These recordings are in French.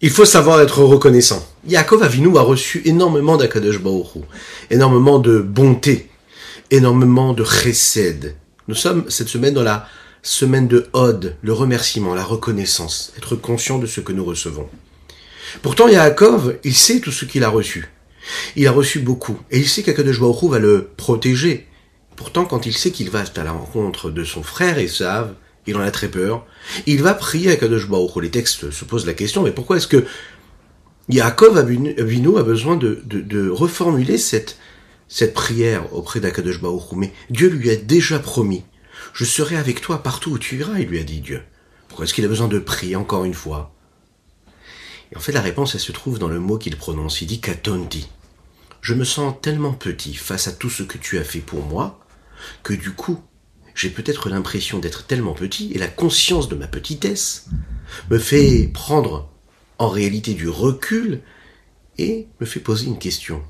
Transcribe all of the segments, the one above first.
Il faut savoir être reconnaissant. Yaakov Avinu a reçu énormément d'Akadosh Baruch énormément de bonté, énormément de chesed. Nous sommes cette semaine dans la semaine de Hod, le remerciement, la reconnaissance, être conscient de ce que nous recevons. Pourtant, Yaakov, il sait tout ce qu'il a reçu. Il a reçu beaucoup, et il sait qu'Akadosh Baruch va le protéger. Pourtant, quand il sait qu'il va à la rencontre de son frère Esav, il en a très peur. Il va prier à Kadosh Les textes se posent la question, mais pourquoi est-ce que Yaakov Avinu a besoin de, reformuler cette, prière auprès d'Akadosh Mais Dieu lui a déjà promis, je serai avec toi partout où tu iras, il lui a dit Dieu. Pourquoi est-ce qu'il a besoin de prier encore une fois? Et en fait, la réponse, elle se trouve dans le mot qu'il prononce. Il dit Katonti. Je me sens tellement petit face à tout ce que tu as fait pour moi, que du coup, j'ai peut-être l'impression d'être tellement petit, et la conscience de ma petitesse me fait prendre en réalité du recul et me fait poser une question,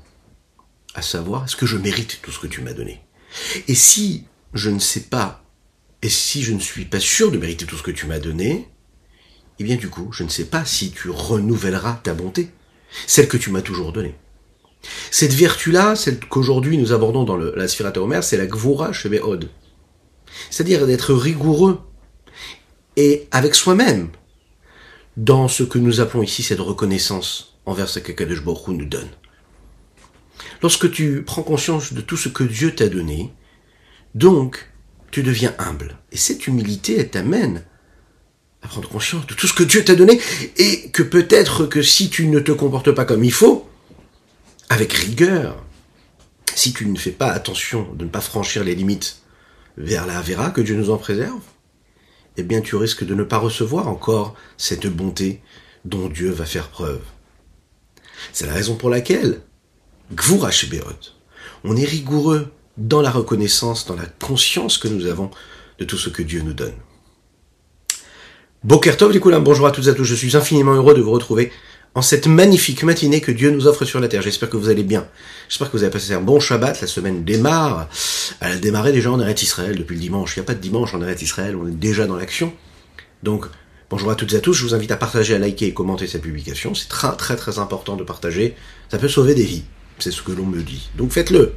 à savoir, est-ce que je mérite tout ce que tu m'as donné? Et si je ne sais pas, et si je ne suis pas sûr de mériter tout ce que tu m'as donné, eh bien du coup, je ne sais pas si tu renouvelleras ta bonté, celle que tu m'as toujours donnée. Cette vertu-là, celle qu'aujourd'hui nous abordons dans la Sphirata Omer, c'est la Gvura Shebehod. C'est-à-dire d'être rigoureux et avec soi-même dans ce que nous appelons ici cette reconnaissance envers ce que Baruch nous donne. Lorsque tu prends conscience de tout ce que Dieu t'a donné, donc tu deviens humble. Et cette humilité, elle t'amène à prendre conscience de tout ce que Dieu t'a donné et que peut-être que si tu ne te comportes pas comme il faut, avec rigueur, si tu ne fais pas attention de ne pas franchir les limites vers la Vera, que Dieu nous en préserve, eh bien tu risques de ne pas recevoir encore cette bonté dont Dieu va faire preuve. C'est la raison pour laquelle, Gvura on est rigoureux dans la reconnaissance, dans la conscience que nous avons de tout ce que Dieu nous donne. Bokertov, les bonjour à toutes et à tous, je suis infiniment heureux de vous retrouver en cette magnifique matinée que Dieu nous offre sur la terre. J'espère que vous allez bien. J'espère que vous avez passé un bon Shabbat. La semaine démarre. Elle a démarré déjà en Eretz Israël depuis le dimanche. Il n'y a pas de dimanche en Eretz Israël. On est déjà dans l'action. Donc, bonjour à toutes et à tous. Je vous invite à partager, à liker et commenter cette publication. C'est très, très, très important de partager. Ça peut sauver des vies. C'est ce que l'on me dit. Donc faites-le.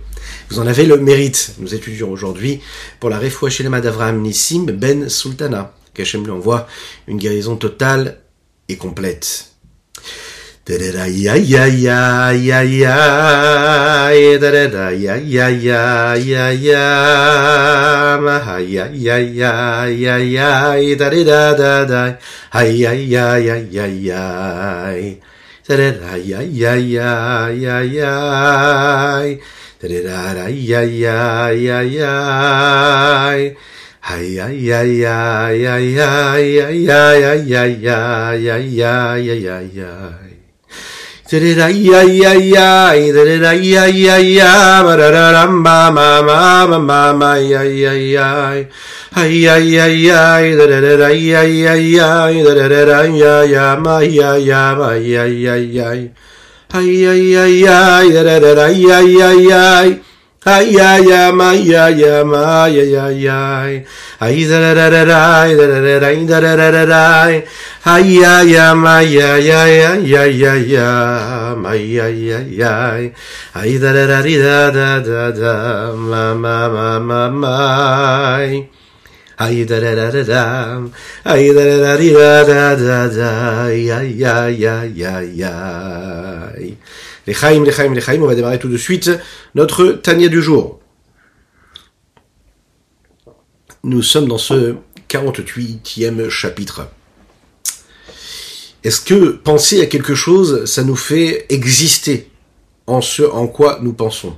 Vous en avez le mérite. Nous étudions aujourd'hui pour la Refoua Shelema d'Avraham Nissim Ben Sultana. Qu'Hachem lui envoie une guérison totale et complète. Hi, Ay, ay, ay, ay, Ay, ay, ay, ay, ay, ay, ay, ay. Ay, da, da, da, da, da, da, da, da, da, da, da. Ay, ay, ay, ay, ay, ay, ay, ay, ay, ay, ay, ay. Ay, da, da, da, da, da, da, da, ma, ma, ma, ma, ma. Ay da da da da da, ay da da da da da da da, ay ay ay ay ay ay. Les Chaim, les Chaim, les Chaim, on va démarrer tout de suite notre Tania du jour. Nous sommes dans ce 48e chapitre. Est-ce que penser à quelque chose, ça nous fait exister en ce en quoi nous pensons?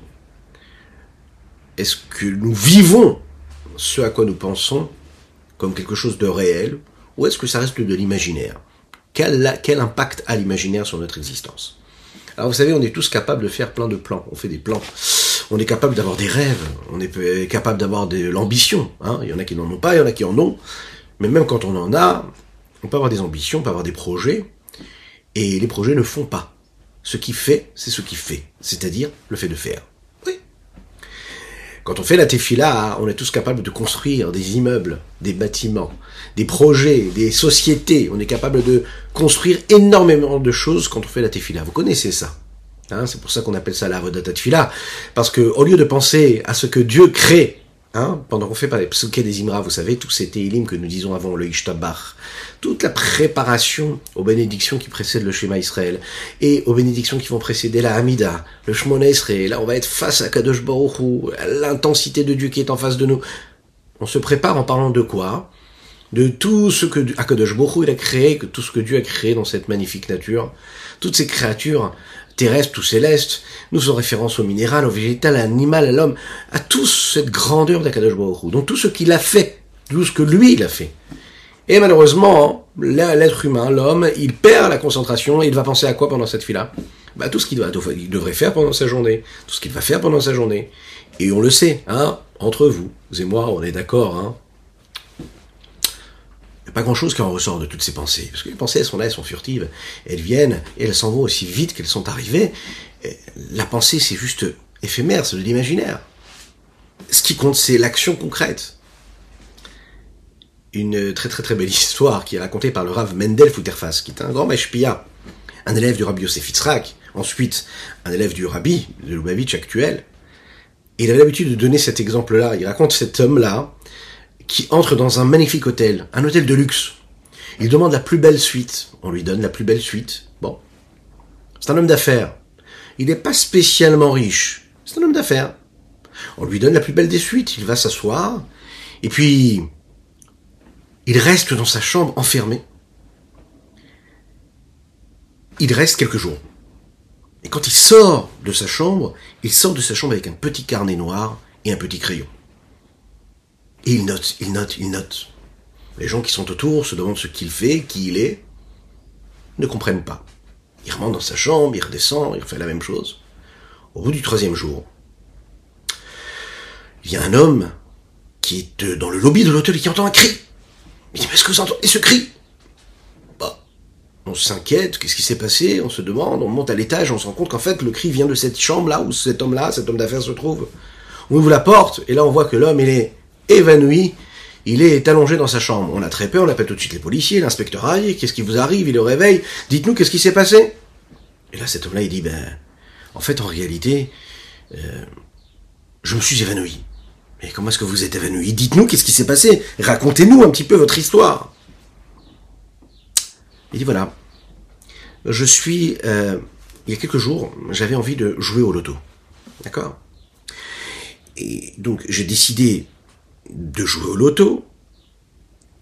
Est-ce que nous vivons ce à quoi nous pensons comme quelque chose de réel ou est-ce que ça reste de l'imaginaire? Quel, quel impact a l'imaginaire sur notre existence? Alors vous savez, on est tous capables de faire plein de plans. On fait des plans. On est capable d'avoir des rêves. On est capable d'avoir de l'ambition. Hein. Il y en a qui n'en ont pas, il y en a qui en ont. Mais même quand on en a, on peut avoir des ambitions, on peut avoir des projets. Et les projets ne font pas. Ce qui fait, c'est ce qui fait. C'est-à-dire le fait de faire. Quand on fait la tefila, on est tous capables de construire des immeubles, des bâtiments, des projets, des sociétés. On est capable de construire énormément de choses quand on fait la tefila. Vous connaissez ça. Hein, c'est pour ça qu'on appelle ça la vodata tefila. Parce que au lieu de penser à ce que Dieu crée Hein, pendant qu'on fait par les psuké des Imra, vous savez, tous ces télim que nous disons avant le Ishtabach, toute la préparation aux bénédictions qui précèdent le schéma Israël, et aux bénédictions qui vont précéder la Hamida, le Shmona Israël, là on va être face à Kadosh Baruch l'intensité de Dieu qui est en face de nous. On se prépare en parlant de quoi? De tout ce que Akadosh Baruch il a créé, que tout ce que Dieu a créé dans cette magnifique nature, toutes ces créatures terrestre ou céleste, nous faisons référence au minéral, au végétal, à l'animal, à l'homme, à toute cette grandeur d'Akadosh Baruch donc tout ce qu'il a fait, tout ce que lui il a fait. Et malheureusement, l'être humain, l'homme, il perd la concentration il va penser à quoi pendant cette fille-là bah, Tout ce qu'il il devrait faire pendant sa journée, tout ce qu'il va faire pendant sa journée. Et on le sait, hein, entre vous, vous et moi, on est d'accord, hein, pas grand-chose qui en ressort de toutes ces pensées. Parce que les pensées, elles sont là, elles sont furtives. Elles viennent et elles s'en vont aussi vite qu'elles sont arrivées. La pensée, c'est juste éphémère, c'est de l'imaginaire. Ce qui compte, c'est l'action concrète. Une très très très belle histoire qui est racontée par le Rav Mendel Futerfas, qui est un grand meshpia, un élève du Rabbi Yosef Yitzhak, ensuite un élève du Rabbi, de Lubavitch actuel. Il avait l'habitude de donner cet exemple-là. Il raconte cet homme-là, qui entre dans un magnifique hôtel, un hôtel de luxe. Il demande la plus belle suite. On lui donne la plus belle suite. Bon. C'est un homme d'affaires. Il n'est pas spécialement riche. C'est un homme d'affaires. On lui donne la plus belle des suites. Il va s'asseoir. Et puis, il reste dans sa chambre enfermé. Il reste quelques jours. Et quand il sort de sa chambre, il sort de sa chambre avec un petit carnet noir et un petit crayon. Et il note, il note, il note. Les gens qui sont autour se demandent ce qu'il fait, qui il est, ne comprennent pas. Il remonte dans sa chambre, il redescend, il fait la même chose. Au bout du troisième jour, il y a un homme qui est dans le lobby de l'hôtel et qui entend un cri. Il dit, mais est-ce que vous entendez ce cri? Bah, On s'inquiète, qu'est-ce qui s'est passé? On se demande, on monte à l'étage, on se rend compte qu'en fait, le cri vient de cette chambre-là où cet homme-là, cet homme d'affaires se trouve. On ouvre la porte, et là on voit que l'homme, il est évanoui. Il est allongé dans sa chambre. On a très peur, on appelle tout de suite les policiers, l'inspecteur aille, qu'est-ce qui vous arrive Il le réveille. Dites-nous qu'est-ce qui s'est passé? Et là, cet homme-là, il dit, ben, en fait, en réalité, euh, je me suis évanoui. Mais comment est-ce que vous êtes évanoui? Dites-nous qu'est-ce qui s'est passé? Racontez-nous un petit peu votre histoire. Il dit, voilà, je suis, euh, il y a quelques jours, j'avais envie de jouer au loto. D'accord? Et donc, j'ai décidé de jouer au loto.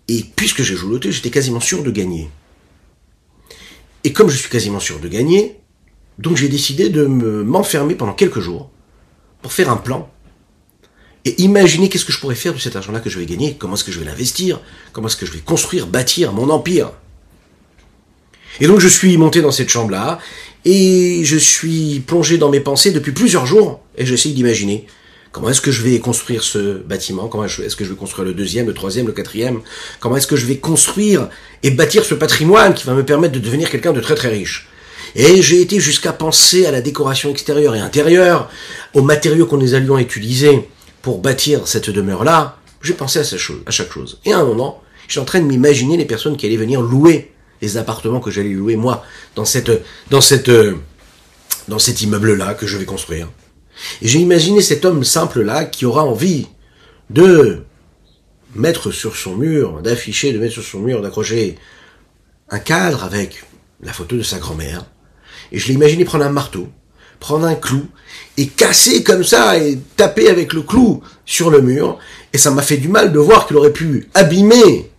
Et puisque j'ai joué au loto, j'étais quasiment sûr de gagner. Et comme je suis quasiment sûr de gagner, donc j'ai décidé de m'enfermer pendant quelques jours pour faire un plan et imaginer qu'est-ce que je pourrais faire de cet argent-là que je vais gagner, comment est-ce que je vais l'investir, comment est-ce que je vais construire, bâtir mon empire. Et donc je suis monté dans cette chambre-là et je suis plongé dans mes pensées depuis plusieurs jours et j'essaie d'imaginer Comment est-ce que je vais construire ce bâtiment? Comment est-ce que je vais construire le deuxième, le troisième, le quatrième? Comment est-ce que je vais construire et bâtir ce patrimoine qui va me permettre de devenir quelqu'un de très très riche? Et j'ai été jusqu'à penser à la décoration extérieure et intérieure, aux matériaux qu'on nous allions utiliser pour bâtir cette demeure-là. J'ai pensé à, chose, à chaque chose. Et à un moment, je suis en train de m'imaginer les personnes qui allaient venir louer les appartements que j'allais louer moi dans cette dans cette dans cet immeuble-là que je vais construire. Et j'ai imaginé cet homme simple-là qui aura envie de mettre sur son mur, d'afficher, de mettre sur son mur, d'accrocher un cadre avec la photo de sa grand-mère. Et je l'ai imaginé prendre un marteau, prendre un clou, et casser comme ça, et taper avec le clou sur le mur. Et ça m'a fait du mal de voir qu'il aurait pu abîmer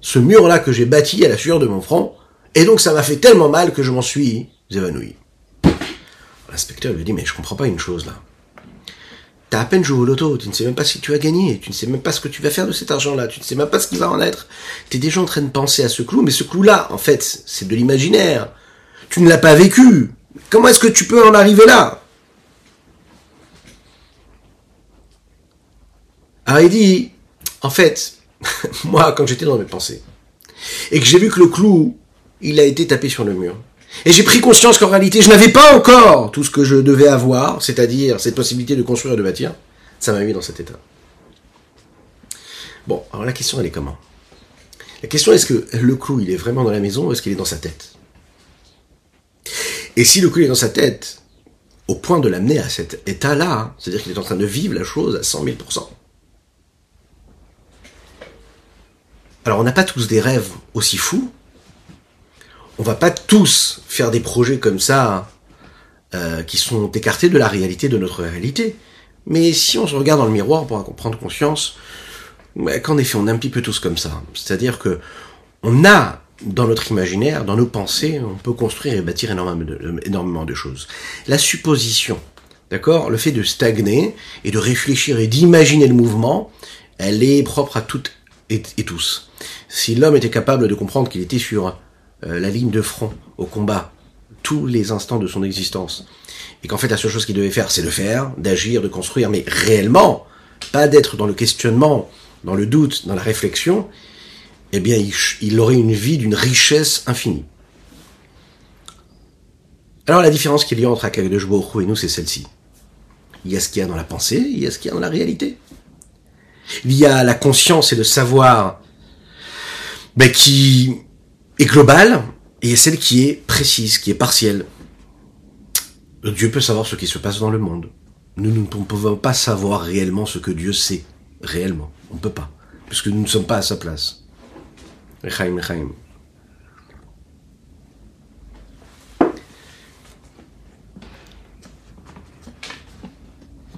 ce mur-là que j'ai bâti à la sueur de mon front. Et donc ça m'a fait tellement mal que je m'en suis évanoui. L'inspecteur lui dit, mais je comprends pas une chose là. T'as à peine joué au loto, tu ne sais même pas si tu as gagné, tu ne sais même pas ce que tu vas faire de cet argent-là, tu ne sais même pas ce qui va en être. Tu es déjà en train de penser à ce clou, mais ce clou-là, en fait, c'est de l'imaginaire. Tu ne l'as pas vécu. Comment est-ce que tu peux en arriver là? Alors il dit, en fait, moi, quand j'étais dans mes pensées, et que j'ai vu que le clou, il a été tapé sur le mur, et j'ai pris conscience qu'en réalité, je n'avais pas encore tout ce que je devais avoir, c'est-à-dire cette possibilité de construire et de bâtir. Ça m'a mis dans cet état. Bon, alors la question, elle est comment? La question, est-ce que le clou, il est vraiment dans la maison ou est-ce qu'il est dans sa tête? Et si le clou est dans sa tête, au point de l'amener à cet état-là, c'est-à-dire qu'il est en train de vivre la chose à 100 000% Alors on n'a pas tous des rêves aussi fous, on va pas tous faire des projets comme ça euh, qui sont écartés de la réalité de notre réalité. Mais si on se regarde dans le miroir, on pourra prendre conscience qu'en effet on est un petit peu tous comme ça. C'est-à-dire que on a dans notre imaginaire, dans nos pensées, on peut construire et bâtir énormément de, énormément de choses. La supposition, d'accord, le fait de stagner et de réfléchir et d'imaginer le mouvement, elle est propre à toutes et, tous. Si l'homme était capable de comprendre qu'il était sur euh, la ligne de front au combat tous les instants de son existence, et qu'en fait la seule chose qu'il devait faire, c'est de faire, d'agir, de construire, mais réellement, pas d'être dans le questionnement, dans le doute, dans la réflexion, eh bien, il, aurait une vie d'une richesse infinie. Alors, la différence qu'il y a entre Akadosh Baruch et nous, c'est celle-ci. Il y a ce qu'il y a dans la pensée, il y a ce qu'il y a dans la réalité. Il y a la conscience et le savoir ben, qui est global, et celle qui est précise, qui est partielle. Dieu peut savoir ce qui se passe dans le monde. Nous, ne pouvons pas savoir réellement ce que Dieu sait, réellement. On ne peut pas, puisque nous ne sommes pas à sa place.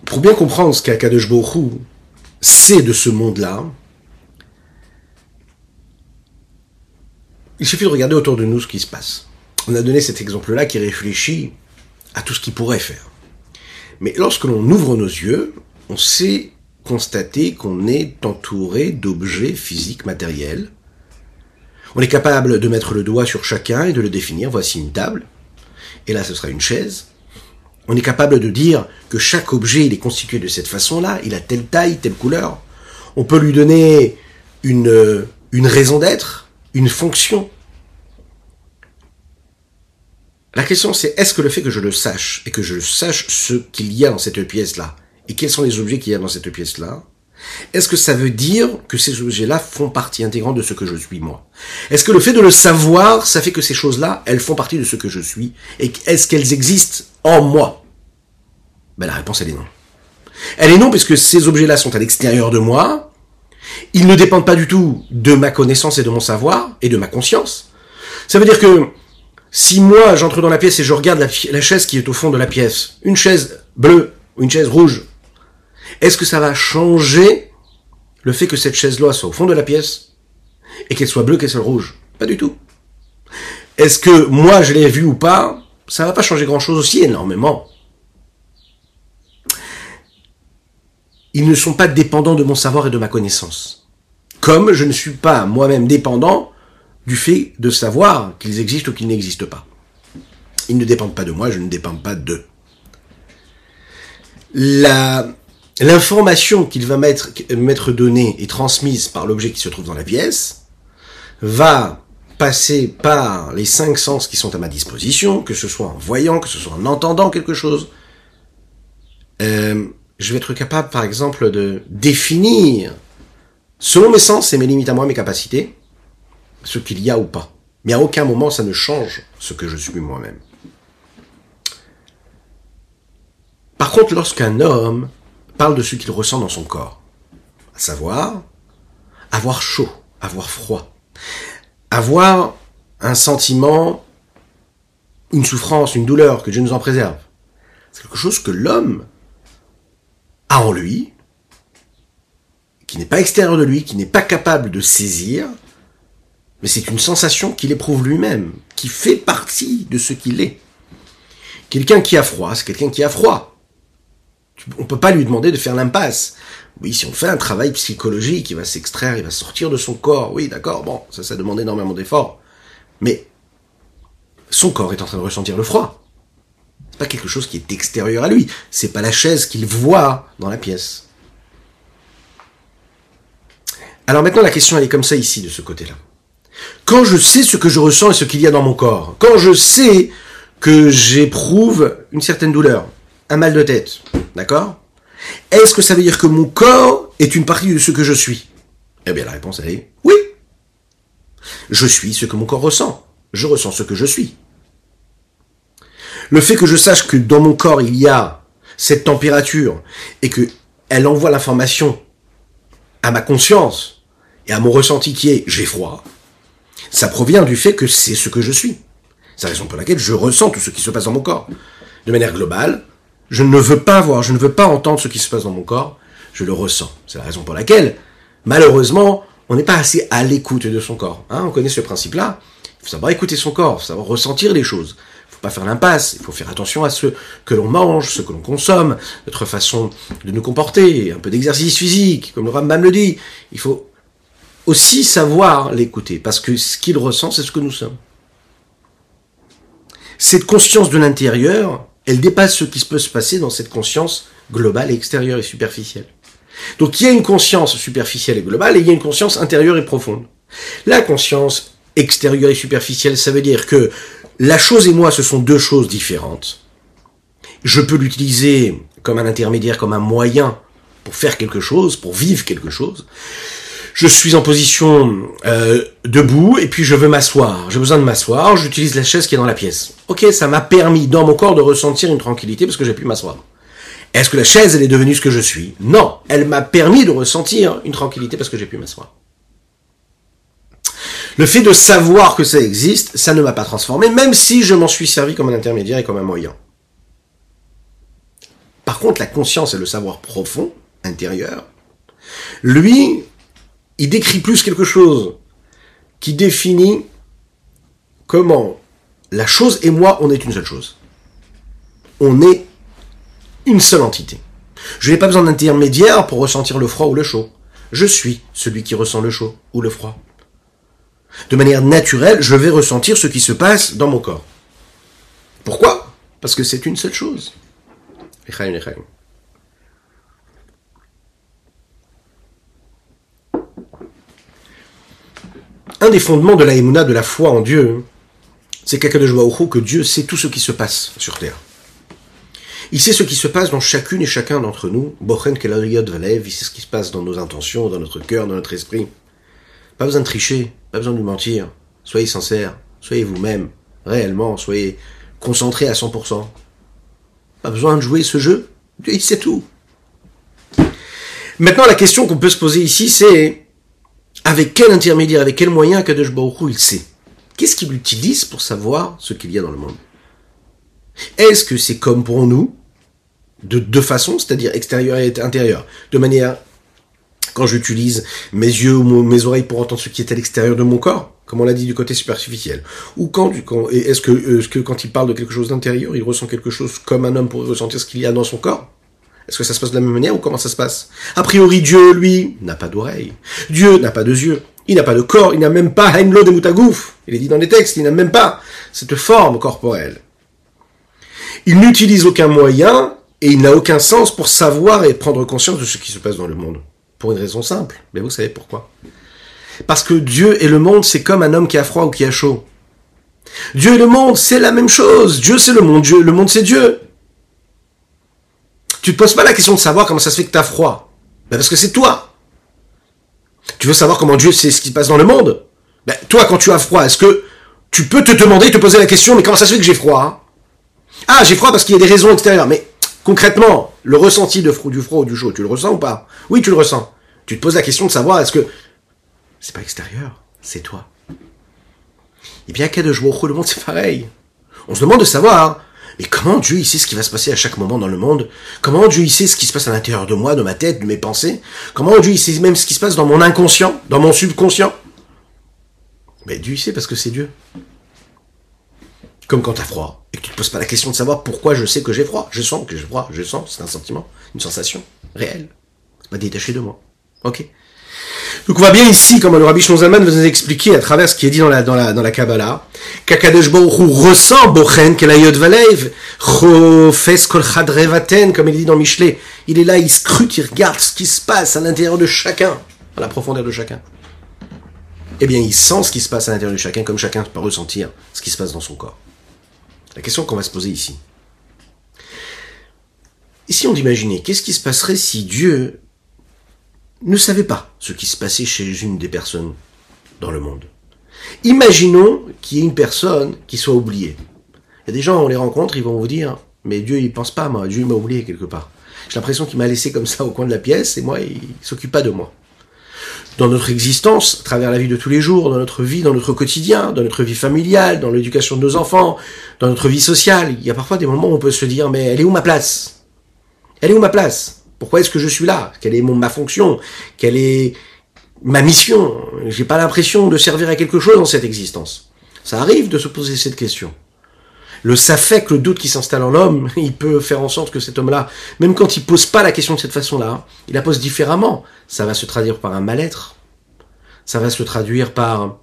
Pour bien comprendre ce qu'Akadosh sait de ce monde-là, il suffit de regarder autour de nous ce qui se passe. On a donné cet exemple-là qui réfléchit à tout ce qu'il pourrait faire. Mais lorsque l'on ouvre nos yeux, on sait constater qu'on est entouré d'objets physiques matériels on est capable de mettre le doigt sur chacun et de le définir. Voici une table. Et là, ce sera une chaise. On est capable de dire que chaque objet, il est constitué de cette façon-là. Il a telle taille, telle couleur. On peut lui donner une, une raison d'être, une fonction. La question c'est est-ce que le fait que je le sache et que je sache ce qu'il y a dans cette pièce-là et quels sont les objets qu'il y a dans cette pièce-là, est-ce que ça veut dire que ces objets-là font partie intégrante de ce que je suis moi? Est-ce que le fait de le savoir, ça fait que ces choses-là, elles font partie de ce que je suis Et est-ce qu'elles existent en moi? Ben, La réponse, elle est non. Elle est non puisque ces objets-là sont à l'extérieur de moi. Ils ne dépendent pas du tout de ma connaissance et de mon savoir et de ma conscience. Ça veut dire que si moi j'entre dans la pièce et je regarde la, chaise qui est au fond de la pièce, une chaise bleue ou une chaise rouge, est-ce que ça va changer le fait que cette chaise-là soit au fond de la pièce et qu'elle soit bleue, qu'elle soit rouge? Pas du tout. Est-ce que moi je l'ai vue ou pas? Ça va pas changer grand-chose aussi énormément. Ils ne sont pas dépendants de mon savoir et de ma connaissance. Comme je ne suis pas moi-même dépendant du fait de savoir qu'ils existent ou qu'ils n'existent pas. Ils ne dépendent pas de moi, je ne dépends pas d'eux. La l'information qu'il va mettre, mettre donnée et transmise par l'objet qui se trouve dans la pièce va passer par les cinq sens qui sont à ma disposition, que ce soit en voyant, que ce soit en entendant quelque chose. Euh, je vais être capable, par exemple, de définir, selon mes sens et mes limites à moi, mes capacités, ce qu'il y a ou pas. Mais à aucun moment ça ne change ce que je suis moi-même. Par contre, lorsqu'un homme parle de ce qu'il ressent dans son corps. À savoir, avoir chaud, avoir froid, avoir un sentiment, une souffrance, une douleur, que Dieu nous en préserve. C'est quelque chose que l'homme en lui, qui n'est pas extérieur de lui, qui n'est pas capable de saisir, mais c'est une sensation qu'il éprouve lui-même, qui fait partie de ce qu'il est. Quelqu'un qui a froid, c'est quelqu'un qui a froid on peut pas lui demander de faire l'impasse. Oui, si on fait un travail psychologique, il va s'extraire, il va sortir de son corps. Oui, d'accord, bon, ça, ça demande énormément d'efforts. Mais son corps est en train de ressentir le froid. Pas quelque chose qui est extérieur à lui. C'est pas la chaise qu'il voit dans la pièce. Alors maintenant, la question, elle est comme ça ici, de ce côté-là. Quand je sais ce que je ressens et ce qu'il y a dans mon corps, quand je sais que j'éprouve une certaine douleur, un mal de tête, d'accord? Est-ce que ça veut dire que mon corps est une partie de ce que je suis? Eh bien la réponse est oui. Je suis ce que mon corps ressent. Je ressens ce que je suis. Le fait que je sache que dans mon corps il y a cette température et que elle envoie l'information à ma conscience et à mon ressenti qui est j'ai froid, ça provient du fait que c'est ce que je suis. C'est la raison pour laquelle je ressens tout ce qui se passe dans mon corps. De manière globale, je ne veux pas voir, je ne veux pas entendre ce qui se passe dans mon corps, je le ressens. C'est la raison pour laquelle, malheureusement, on n'est pas assez à l'écoute de son corps. Hein, on connaît ce principe-là. Il faut savoir écouter son corps, savoir ressentir les choses. Pas faire l'impasse, il faut faire attention à ce que l'on mange, ce que l'on consomme, notre façon de nous comporter, un peu d'exercice physique, comme le Rambam le dit. Il faut aussi savoir l'écouter, parce que ce qu'il ressent, c'est ce que nous sommes. Cette conscience de l'intérieur, elle dépasse ce qui peut se passer dans cette conscience globale extérieure et superficielle. Donc il y a une conscience superficielle et globale et il y a une conscience intérieure et profonde. La conscience extérieure et superficielle, ça veut dire que la chose et moi, ce sont deux choses différentes. Je peux l'utiliser comme un intermédiaire, comme un moyen pour faire quelque chose, pour vivre quelque chose. Je suis en position euh, debout et puis je veux m'asseoir. J'ai besoin de m'asseoir, j'utilise la chaise qui est dans la pièce. Ok, ça m'a permis dans mon corps de ressentir une tranquillité parce que j'ai pu m'asseoir. Est-ce que la chaise, elle est devenue ce que je suis? Non, elle m'a permis de ressentir une tranquillité parce que j'ai pu m'asseoir. Le fait de savoir que ça existe, ça ne m'a pas transformé, même si je m'en suis servi comme un intermédiaire et comme un moyen. Par contre, la conscience et le savoir profond, intérieur, lui, il décrit plus quelque chose qui définit comment la chose et moi, on est une seule chose. On est une seule entité. Je n'ai pas besoin d'intermédiaire pour ressentir le froid ou le chaud. Je suis celui qui ressent le chaud ou le froid. De manière naturelle, je vais ressentir ce qui se passe dans mon corps. Pourquoi? Parce que c'est une seule chose. Un des fondements de la émouna, de la foi en Dieu, c'est que Dieu sait tout ce qui se passe sur terre. Il sait ce qui se passe dans chacune et chacun d'entre nous. Bochen Valev, il sait ce qui se passe dans nos intentions, dans notre cœur, dans notre esprit. Pas besoin de tricher, pas besoin de mentir. Soyez sincères, soyez vous-même, réellement, soyez concentrés à 100%. Pas besoin de jouer ce jeu. Il sait tout. Maintenant, la question qu'on peut se poser ici, c'est avec quel intermédiaire, avec quel moyen Kadosh Baruch il sait? Qu'est-ce qu'il utilise pour savoir ce qu'il y a dans le monde? Est-ce que c'est comme pour nous, de deux façons, c'est-à-dire extérieur et intérieur, de manière quand j'utilise mes yeux ou mes oreilles pour entendre ce qui est à l'extérieur de mon corps, comme on l'a dit du côté superficiel, ou quand, est-ce que, est -ce que quand il parle de quelque chose d'intérieur, il ressent quelque chose comme un homme pourrait ressentir ce qu'il y a dans son corps? Est-ce que ça se passe de la même manière ou comment ça se passe? A priori, Dieu, lui, n'a pas d'oreille. Dieu n'a pas de yeux. Il n'a pas de corps. Il n'a même pas Haimlo de Moutagouf. Il est dit dans les textes, il n'a même pas cette forme corporelle. Il n'utilise aucun moyen et il n'a aucun sens pour savoir et prendre conscience de ce qui se passe dans le monde. Pour une raison simple. Mais vous savez pourquoi Parce que Dieu et le monde, c'est comme un homme qui a froid ou qui a chaud. Dieu et le monde, c'est la même chose. Dieu, c'est le monde. Dieu, le monde, c'est Dieu. Tu te poses pas la question de savoir comment ça se fait que tu as froid. Ben parce que c'est toi. Tu veux savoir comment Dieu sait ce qui se passe dans le monde? Ben, Toi, quand tu as froid, est-ce que tu peux te demander, te poser la question, mais comment ça se fait que j'ai froid hein? Ah, j'ai froid parce qu'il y a des raisons extérieures. Concrètement, le ressenti de du froid ou du chaud, tu le ressens ou pas? Oui, tu le ressens. Tu te poses la question de savoir, est-ce que c'est pas extérieur, c'est toi. Et bien, cas de joie au le monde, c'est pareil. On se demande de savoir, mais comment Dieu il sait ce qui va se passer à chaque moment dans le monde? Comment Dieu il sait ce qui se passe à l'intérieur de moi, de ma tête, de mes pensées? Comment Dieu il sait même ce qui se passe dans mon inconscient, dans mon subconscient? Mais Dieu il sait parce que c'est Dieu. Comme quand tu as froid et que tu te poses pas la question de savoir pourquoi je sais que j'ai froid. Je sens que j'ai froid, je sens, c'est un sentiment, une sensation réelle. C'est pas détaché de moi. Ok donc on voit bien ici, comme le Rabbi Shlomo nous expliquer à travers ce qui est dit dans la, dans la, dans la Kabbalah, qu'Akadosh Baruch ressent Bochen Kelayot Valeiv, Chofes Kol Chadrevaten, comme il dit dans Michelet. Il est là, il scrute, il regarde ce qui se passe à l'intérieur de chacun, à la profondeur de chacun. Eh bien, il sent ce qui se passe à l'intérieur de chacun, comme chacun peut ressentir ce qui se passe dans son corps. La question qu'on va se poser ici. Essayons d'imaginer, qu'est-ce qui se passerait si Dieu ne savait pas ce qui se passait chez une des personnes dans le monde? Imaginons qu'il y ait une personne qui soit oubliée. Il y a des gens, on les rencontre, ils vont vous dire, mais Dieu, il pense pas moi, Dieu m'a oublié quelque part. J'ai l'impression qu'il m'a laissé comme ça au coin de la pièce et moi, il s'occupe pas de moi. Dans notre existence, à travers la vie de tous les jours, dans notre vie, dans notre quotidien, dans notre vie familiale, dans l'éducation de nos enfants, dans notre vie sociale, il y a parfois des moments où on peut se dire, mais elle est où ma place? Elle est où ma place? Pourquoi est-ce que je suis là? Quelle est mon, ma fonction? Quelle est ma mission? J'ai pas l'impression de servir à quelque chose dans cette existence. Ça arrive de se poser cette question le que le doute qui s'installe en l'homme, il peut faire en sorte que cet homme-là, même quand il pose pas la question de cette façon-là, il la pose différemment. Ça va se traduire par un mal-être. Ça va se traduire par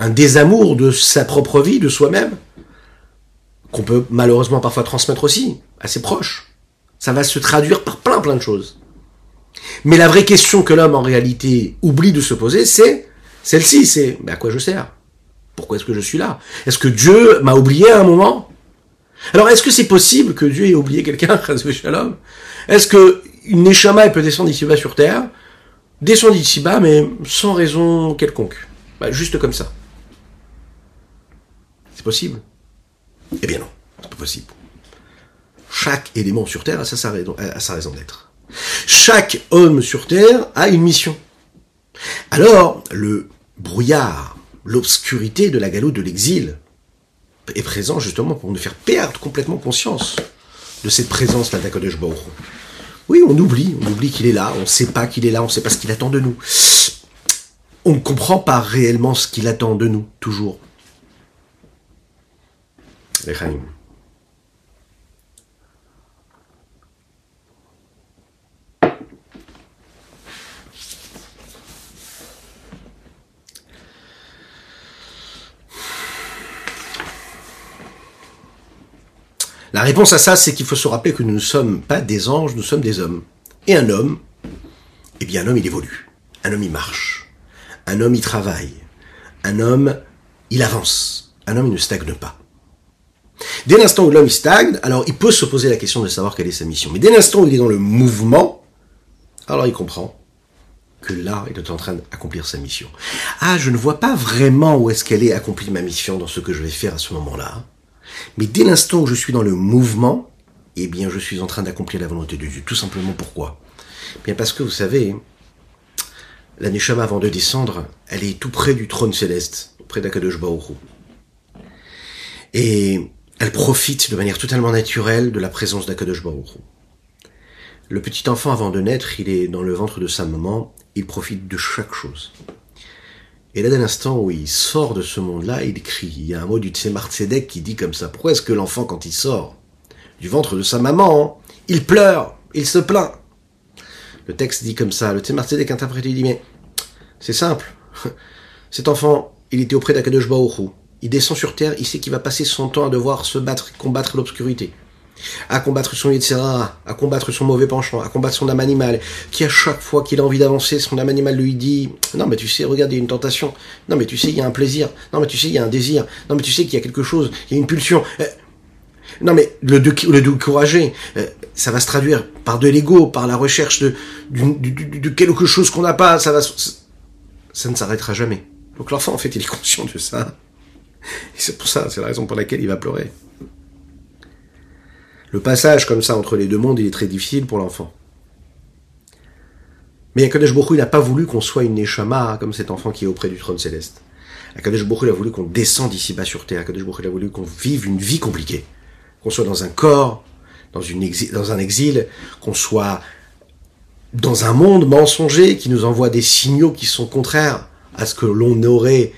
un désamour de sa propre vie, de soi-même, qu'on peut malheureusement parfois transmettre aussi à ses proches. Ça va se traduire par plein plein de choses. Mais la vraie question que l'homme en réalité oublie de se poser, c'est celle-ci, c'est à quoi je sers? Pourquoi est-ce que je suis là? Est-ce que Dieu m'a oublié à un moment? Alors, est-ce que c'est possible que Dieu ait oublié quelqu'un, Est-ce que une Neshama peut descendre d'ici-bas sur terre, descendre d'ici-bas, mais sans raison quelconque bah, Juste comme ça. C'est possible? Eh bien non, c'est pas possible. Chaque élément sur terre a sa raison d'être. Chaque homme sur terre a une mission. Alors, le brouillard l'obscurité de la galoute de l'exil est présent justement pour nous faire perdre complètement conscience de cette présence-là d'Akadosh Baruch Oui, on oublie, on oublie qu'il est là, on ne sait pas qu'il est là, on ne sait pas ce qu'il attend de nous. On ne comprend pas réellement ce qu'il attend de nous, toujours. La réponse à ça, c'est qu'il faut se rappeler que nous ne sommes pas des anges, nous sommes des hommes. Et un homme, eh bien un homme, il évolue. Un homme, il marche. Un homme, il travaille. Un homme, il avance. Un homme, il ne stagne pas. Dès l'instant où l'homme stagne, alors il peut se poser la question de savoir quelle est sa mission. Mais dès l'instant où il est dans le mouvement, alors il comprend que là, il est en train d'accomplir sa mission. Ah, je ne vois pas vraiment où est-ce qu'elle est accomplie ma mission dans ce que je vais faire à ce moment-là. Mais dès l'instant où je suis dans le mouvement, eh bien, je suis en train d'accomplir la volonté de Dieu. Tout simplement pourquoi? Bien parce que vous savez, la Neshama, avant de descendre, elle est tout près du trône céleste, près d'Akadosh Baoru. Et elle profite de manière totalement naturelle de la présence d'Akadosh Baoru. Le petit enfant, avant de naître, il est dans le ventre de sa maman, il profite de chaque chose. Et là, dès l'instant où il sort de ce monde-là, il crie. Il y a un mot du Tzemar Tzedek qui dit comme ça. Pourquoi est-ce que l'enfant, quand il sort du ventre de sa maman, il pleure, il se plaint? Le texte dit comme ça. Le Tzemar Tzedek interprète, il dit, mais c'est simple. Cet enfant, il était auprès d'Akadosh Baoru. Il descend sur terre, il sait qu'il va passer son temps à devoir se battre, combattre l'obscurité à combattre son Yetzera, à combattre son mauvais penchant, à combattre son âme animale, qui à chaque fois qu'il a envie d'avancer, son âme animale lui dit Non, mais tu sais, regarde, il y a une tentation. Non, mais tu sais, il y a un plaisir. Non, mais tu sais, il y a un désir. Non, mais tu sais qu'il y a quelque chose, il y a une pulsion. Euh, non, mais le, le décourager, euh, ça va se traduire par de l'ego, par la recherche de, quelque chose qu'on n'a pas. Ça va, ça ne s'arrêtera jamais. Donc l'enfant, en fait, il est conscient de ça. Et c'est pour ça, c'est la raison pour laquelle il va pleurer. Le passage comme ça entre les deux mondes, il est très difficile pour l'enfant. Mais Akadosh Baruch il n'a pas voulu qu'on soit une Neshama comme cet enfant qui est auprès du trône céleste. Akadosh Baruch il a voulu qu'on descende ici bas sur terre. Akadosh Baruch il a voulu qu'on vive une vie compliquée. Qu'on soit dans un corps, dans, un exil, qu'on soit dans un monde mensonger qui nous envoie des signaux qui sont contraires à ce que l'on aurait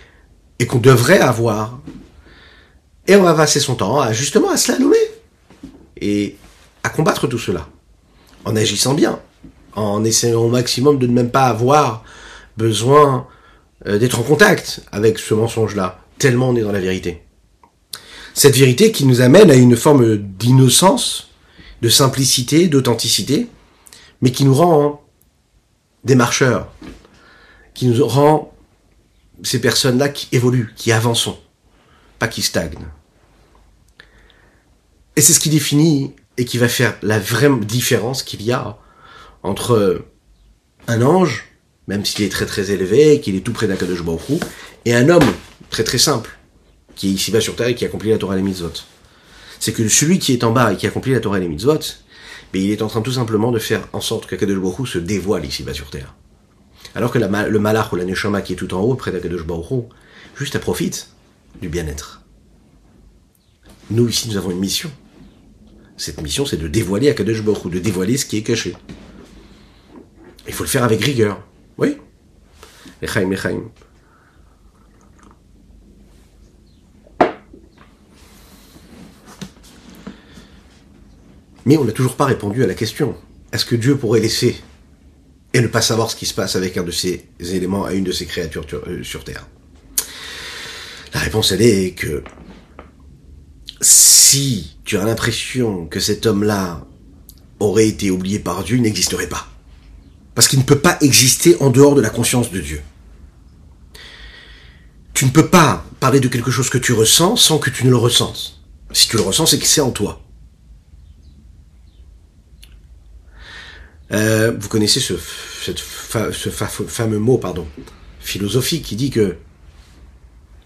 et qu'on devrait avoir. Et on va passer son temps à justement à se la et à combattre tout cela, en agissant bien, en essayant au maximum de ne même pas avoir besoin euh, d'être en contact avec ce mensonge-là, tellement on est dans la vérité. Cette vérité qui nous amène à une forme d'innocence, de simplicité, d'authenticité, mais qui nous rend des marcheurs, qui nous rend ces personnes-là qui évoluent, qui avancent, pas qui stagnent. Et c'est ce qui définit et qui va faire la vraie différence qu'il y a entre un ange, même s'il est très très élevé, qu'il est tout près d'Akadosh Baruch et un homme très très simple, qui est ici-bas sur terre et qui accomplit la Torah et les mitzvot. C'est que celui qui est en bas et qui accomplit la Torah et les mitzvot, mais il est en train tout simplement de faire en sorte qu'Akadosh Baruch se dévoile ici-bas sur terre. Alors que le malach ou la neshama qui est tout en haut, près d'Akadosh Baruch juste elle profite du bien-être. Nous ici, nous avons une mission. Cette mission, c'est de dévoiler Akadosh Baruch de dévoiler ce qui est caché. Il faut le faire avec rigueur. Oui. Mais on n'a toujours pas répondu à la question. Est-ce que Dieu pourrait laisser et ne pas savoir ce qui se passe avec un de ces éléments à une de ces créatures euh, sur Terre? La réponse, elle est que si tu as l'impression que cet homme-là aurait été oublié par Dieu, il n'existerait pas. Parce qu'il ne peut pas exister en dehors de la conscience de Dieu. Tu ne peux pas parler de quelque chose que tu ressens sans que tu ne le ressentes. Si tu le ressens, c'est que c'est en toi. Euh, vous connaissez ce, fameux mot, pardon, philosophique qui dit que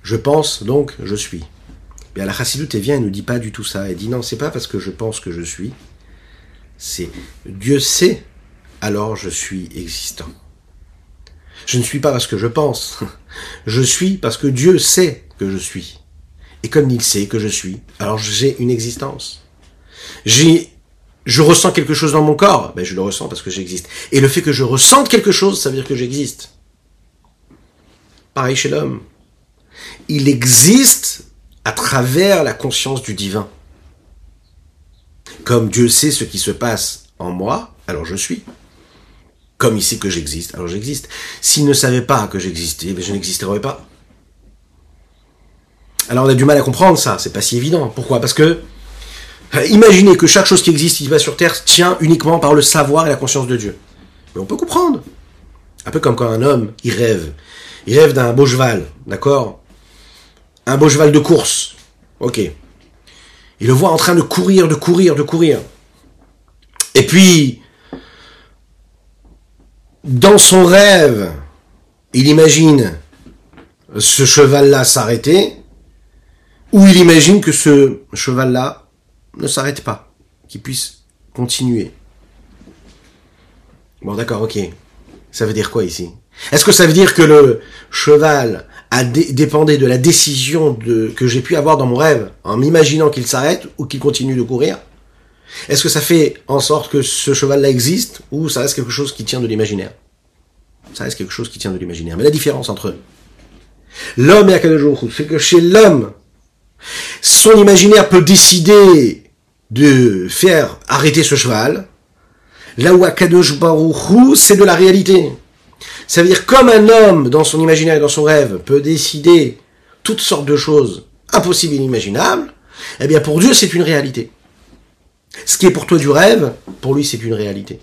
je pense, donc je suis. Bien, la Chassidoute, vient et ne dit pas du tout ça. Elle dit non, c'est pas parce que je pense que je suis. C'est Dieu sait, alors je suis existant. Je ne suis pas parce que je pense. Je suis parce que Dieu sait que je suis. Et comme il sait que je suis, alors j'ai une existence. J'ai je ressens quelque chose dans mon corps, ben je le ressens parce que j'existe. Et le fait que je ressente quelque chose, ça veut dire que j'existe. Pareil chez l'homme. Il existe à travers la conscience du divin. Comme Dieu sait ce qui se passe en moi, alors je suis. Comme il sait que j'existe, alors j'existe. S'il ne savait pas que j'existais, ben je n'existerais pas. Alors on a du mal à comprendre ça, c'est pas si évident. Pourquoi? Parce que euh, imaginez que chaque chose qui existe qui va sur Terre tient uniquement par le savoir et la conscience de Dieu. Mais on peut comprendre. Un peu comme quand un homme, il rêve. Il rêve d'un beau cheval, d'accord? Un beau cheval de course. Ok. Il le voit en train de courir, de courir, de courir. Et puis, dans son rêve, il imagine ce cheval-là s'arrêter, ou il imagine que ce cheval-là ne s'arrête pas, qu'il puisse continuer. Bon, d'accord, ok. Ça veut dire quoi ici? Est-ce que ça veut dire que le cheval a dépendé de la décision que j'ai pu avoir dans mon rêve en m'imaginant qu'il s'arrête ou qu'il continue de courir Est-ce que ça fait en sorte que ce cheval-là existe ou ça reste quelque chose qui tient de l'imaginaire? Ça reste quelque chose qui tient de l'imaginaire. Mais la différence entre l'homme et Akadosh c'est que chez l'homme, son imaginaire peut décider de faire arrêter ce cheval, là où Akadosh c'est de la réalité. Ça veut dire comme un homme, dans son imaginaire et dans son rêve, peut décider toutes sortes de choses impossibles et inimaginables, eh bien pour Dieu c'est une réalité. Ce qui est pour toi du rêve, pour lui c'est une réalité.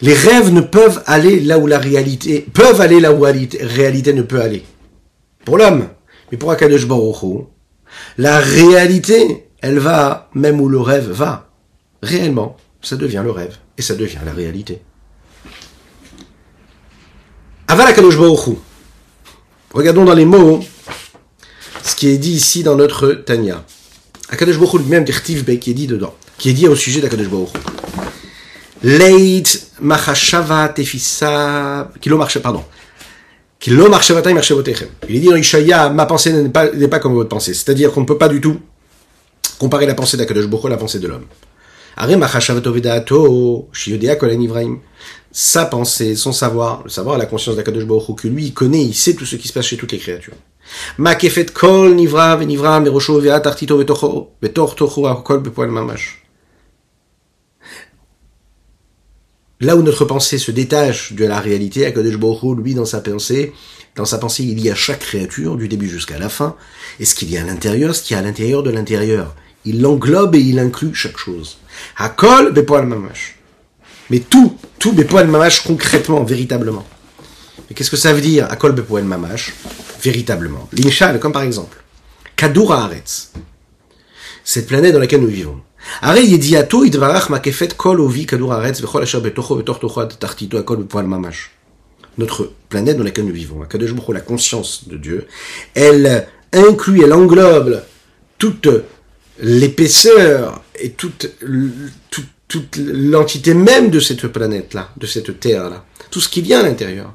Les rêves ne peuvent aller là où la réalité, peuvent aller là où la réalité ne peut aller. Pour l'homme, mais pour Akadosh Baruch la réalité elle va même où le rêve va. Réellement, ça devient le rêve et ça devient la réalité. Regardons dans les mots ce qui est dit ici dans notre Tanya. Akadosh Baruch lui-même qui est dit dedans, qui est dit au sujet d'Akadosh Baruch Leit machashava tefissa, kilo marche, pardon. Kilo. Il est dit dans Ishaya, ma pensée n'est pas, n'est pas comme votre pensée. C'est-à-dire qu'on ne peut pas du tout comparer la pensée d'Akadosh Baruch à la pensée de l'homme. Sa pensée, son savoir, le savoir, la conscience d'Akadosh Baruch que lui, il connaît, il sait tout ce qui se passe chez toutes les créatures. kol nivra merosho bepoel mamash. Là où notre pensée se détache de la réalité, Akadosh Baruch lui, dans sa pensée, dans sa pensée, il y a chaque créature, du début jusqu'à la fin, et ce qu'il y a à l'intérieur, ce qu'il y a à l'intérieur de l'intérieur. Il englobe et il inclut chaque chose. Hakol bepoal mamash. Mais tout, tout bepoal mamash concrètement, véritablement. Mais qu'est-ce que ça veut dire Hakol bepoal mamash Véritablement. L'inshal, comme par exemple, Kadura Aretz. Cette planète dans laquelle nous vivons. הרי ידיעתו יתברך מקפת כל עובי כדור הארץ וכל אשר בתוכו בתוך תוכו תחתיתו הכל בפועל ממש. Notre planète dans laquelle nous vivons, Kadosh Baruch Hu, la conscience de Dieu, elle inclut, elle englobe toute l'épaisseur et toute, toute, l'entité même de cette planète-là, de cette terre-là, tout ce qui vient à l'intérieur.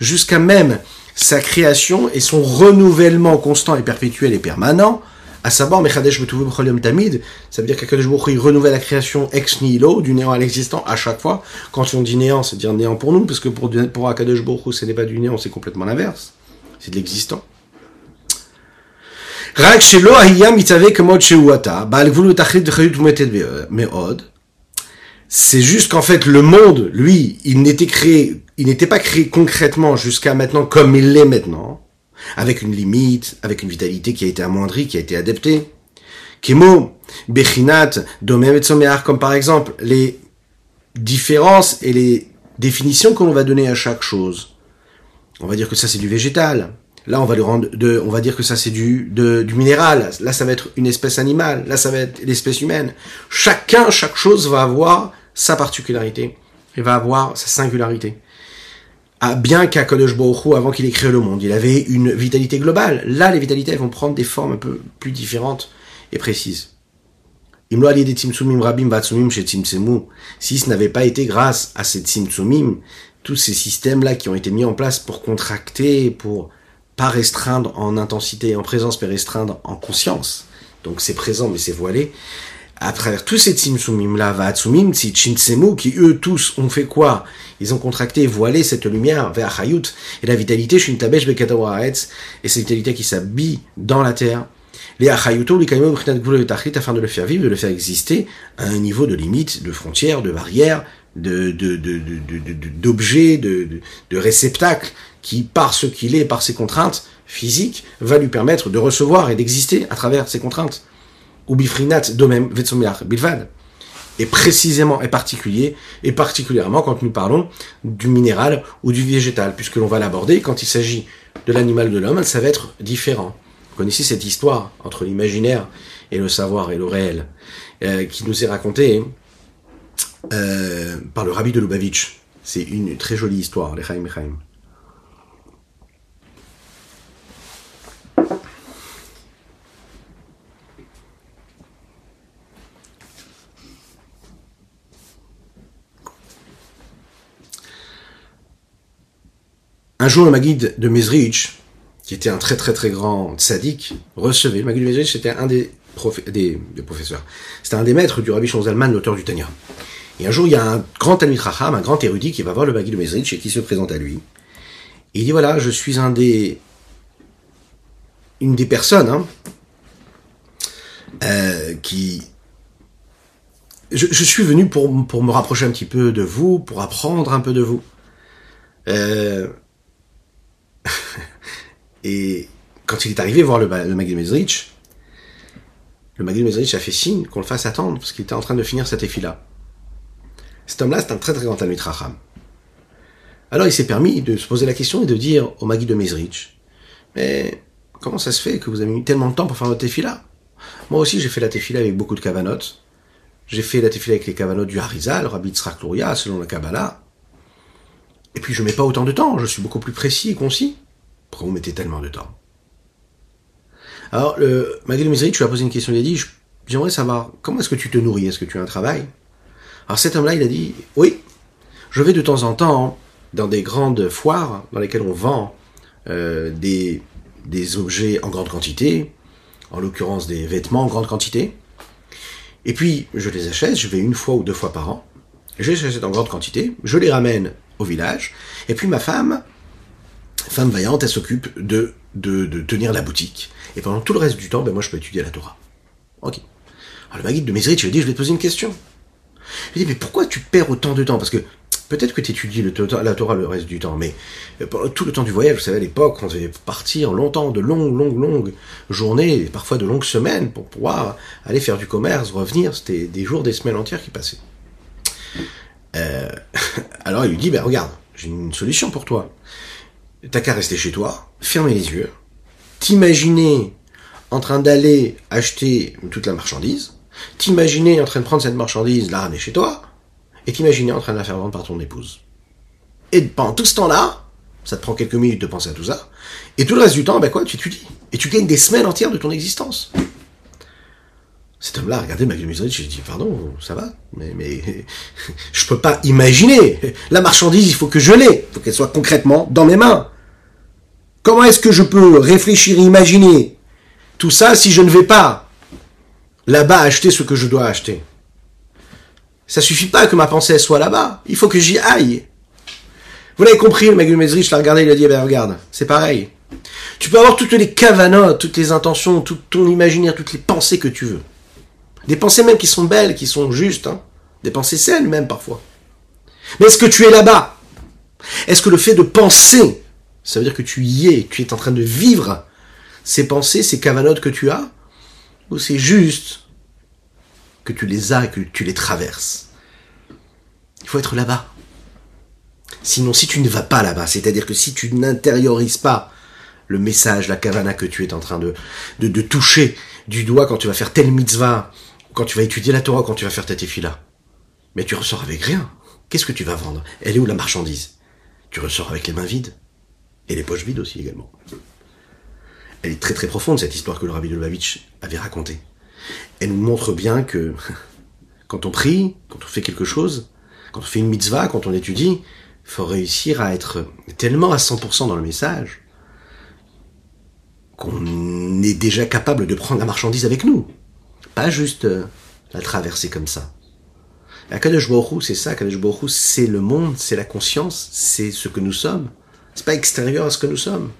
Jusqu'à même sa création et son renouvellement constant et perpétuel et permanent, à savoir Mechadesh Tamid, ça veut dire qu'Akadosh Baruch renouvelle la création ex nihilo, du néant à l'existant à chaque fois. Quand on dit néant, c'est dire néant pour nous, parce que pour, pour Akadosh ce n'est pas du néant, c'est complètement l'inverse. C'est de l'existant. C'est juste qu'en fait, le monde, lui, il n'était créé, il n'était pas créé concrètement jusqu'à maintenant comme il l'est maintenant avec une limite, avec une vitalité qui a été amoindrie, qui a été adaptée. Kemo, Bechinat, Domem comme par exemple les différences et les définitions que l'on va donner à chaque chose. On va dire que ça c'est du végétal. Là, on va le rendre de, on va dire que ça c'est du, du minéral. Là, ça va être une espèce animale. Là, ça va être l'espèce humaine. Chacun, chaque chose va avoir sa particularité et va avoir sa singularité. Ah, bien qu'à Kodesh Baruch avant qu'il ait créé le monde, il avait une vitalité globale. Là, les vitalités vont prendre des formes un peu plus différentes et précises. Si ce n'avait pas été grâce à ces tzimtzumim, tous ces systèmes-là qui ont été mis en place pour contracter, pour pas restreindre en intensité et en présence, mais restreindre en conscience. Donc c'est présent, mais c'est voilé à travers tous ces tzimtzumim là, va'atsumim, chinsemu, qui eux tous ont fait quoi? Ils ont contracté, voilé cette lumière vers Hayut, et la vitalité, shintabesh bekatawaretz, et cette vitalité qui s'habille dans la terre. Les achayuto, les afin de le faire vivre, de le faire exister à un niveau de limite, de frontières, de barrières, de, de, de, d'objets, de, de, de réceptacles, qui, par ce qu'il est, par ses contraintes physiques, va lui permettre de recevoir et d'exister à travers ces contraintes ou bifrinat domem vetsomiach bilvad. Et précisément et particulier, et particulièrement quand nous parlons du minéral ou du végétal, puisque l'on va l'aborder quand il s'agit de l'animal de l'homme, ça va être différent. Vous connaissez cette histoire entre l'imaginaire et le savoir et le réel, euh, qui nous est racontée euh, par le rabbi de Lubavitch. C'est une très jolie histoire, les Chaim Chaim. Un jour, le Maguide de Mezrich, qui était un très très très grand sadique, recevait, le Maguide de Mezrich, c'était un des, professeurs, c'était un des maîtres du Rabbi Shonzalman, l'auteur du Tanya. Et un jour, il y a un grand Talmud Raham, un grand érudit, qui va voir le Maguide de Mezrich et qui se présente à lui. Il dit, voilà, je suis un des... une des personnes hein, euh, qui... Je, suis venu pour, pour me rapprocher un petit peu de vous, pour apprendre un peu de vous. Euh, et quand il est arrivé voir le, le Magid Mezrich, le Magid Mezrich a fait signe qu'on le fasse attendre, parce qu'il était en train de finir cette effila. Cet homme-là, c'est un très très grand Talmud Raham. Alors il s'est permis de se poser la question et de dire au Magid de Mezrich, mais comment ça se fait que vous avez mis tellement de temps pour faire votre tefila Moi aussi j'ai fait la tefila avec beaucoup de kavanotes. J'ai fait la tefila avec les kavanotes du Harizal, Rabbi Tzrak selon la Kabbalah. Et puis je mets pas autant de temps, je suis beaucoup plus précis et concis. Pourquoi vous mettez tellement de temps? Alors, le Maguil Mizri, tu as posé une question, il a dit, j'aimerais savoir, comment est-ce que tu te nourris? Est-ce que tu as un travail? Alors cet homme-là, il a dit, oui, je vais de temps en temps dans des grandes foires dans lesquelles on vend euh, des, des objets en grande quantité, en l'occurrence des vêtements en grande quantité. Et puis, je les achète, je vais une fois ou deux fois par an, je les achète en grande quantité, je les ramène au village, et puis ma femme, femme vaillante, elle s'occupe de, de, tenir la boutique. Et pendant tout le reste du temps, ben moi je peux étudier la Torah. Ok. Alors le Maguide de Mézrit, je lui dis, je vais te poser une question. Je lui dis, mais pourquoi tu perds autant de temps? Parce que peut-être que tu étudies la Torah le reste du temps, mais euh, pendant tout le temps du voyage, vous savez, à l'époque, on devait partir longtemps, de longues, longues, longues journées, parfois de longues semaines, pour pouvoir aller faire du commerce, revenir. C'était des jours, des semaines entières qui passaient. Euh, alors il lui dit, ben regarde, j'ai une solution pour toi. T'as qu'à rester chez toi, fermer les yeux, t'imaginer en train d'aller acheter toute la marchandise, t'imaginer en train de prendre cette marchandise, la ramener chez toi, et t'imaginer en train de la faire vendre par ton épouse. Et pendant tout ce temps-là, ça te prend quelques minutes de penser à tout ça, et tout le reste du temps, ben quoi, tu étudies. Et tu gagnes des semaines entières de ton existence. Cet homme-là, regardez Magnum je j'ai dit, pardon, ça va, mais, mais je peux pas imaginer. La marchandise, il faut que je l'ai, il faut qu'elle soit concrètement dans mes mains. Comment est-ce que je peux réfléchir, imaginer tout ça si je ne vais pas là-bas acheter ce que je dois acheter? Ça suffit pas que ma pensée soit là-bas, il faut que j'y aille. Vous l'avez compris, le Magnum je l'ai regardé, il a dit, eh ben regarde, c'est pareil. Tu peux avoir toutes les cavanotes, toutes les intentions, tout ton imaginaire, toutes les pensées que tu veux. Des pensées même qui sont belles, qui sont justes, hein. des pensées saines même parfois. Mais est-ce que tu es là-bas? Est-ce que le fait de penser, ça veut dire que tu y es, tu es en train de vivre ces pensées, ces cavanotes que tu as Ou c'est juste que tu les as et que tu les traverses? Il faut être là-bas. Sinon, si tu ne vas pas là-bas, c'est-à-dire que si tu n'intériorises pas le message, la kavana que tu es en train de, de, de toucher du doigt quand tu vas faire telle mitzvah, quand tu vas étudier la Torah, quand tu vas faire ta tefila. Mais tu ressors avec rien. Qu'est-ce que tu vas vendre? Elle est où la marchandise? Tu ressors avec les mains vides. Et les poches vides aussi également. Elle est très très profonde cette histoire que le rabbi de Lubavitch avait racontée. Elle nous montre bien que quand on prie, quand on fait quelque chose, quand on fait une mitzvah, quand on étudie, il faut réussir à être tellement à 100% dans le message qu'on est déjà capable de prendre la marchandise avec nous. Pas juste euh, la traverser comme ça. Akadosh c'est ça. Akadosh c'est le monde, c'est la conscience, c'est ce que nous sommes. C'est pas extérieur à ce que nous sommes.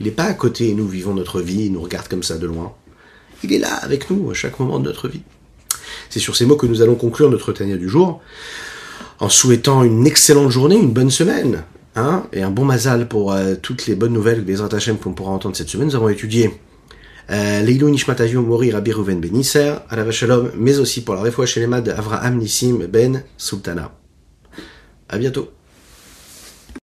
Il n'est pas à côté nous vivons notre vie, il nous regarde comme ça de loin. Il est là avec nous à chaque moment de notre vie. C'est sur ces mots que nous allons conclure notre Tania du jour, en souhaitant une excellente journée, une bonne semaine, hein, et un bon mazal pour euh, toutes les bonnes nouvelles que les Hachem qu'on pourra entendre cette semaine. Nous avons étudié Leilou Nishmat Mori Rabbi Ruven Ben Isser, la Shalom, mais aussi pour la réfoua les Avraham Nissim Ben Sultana. À bientôt.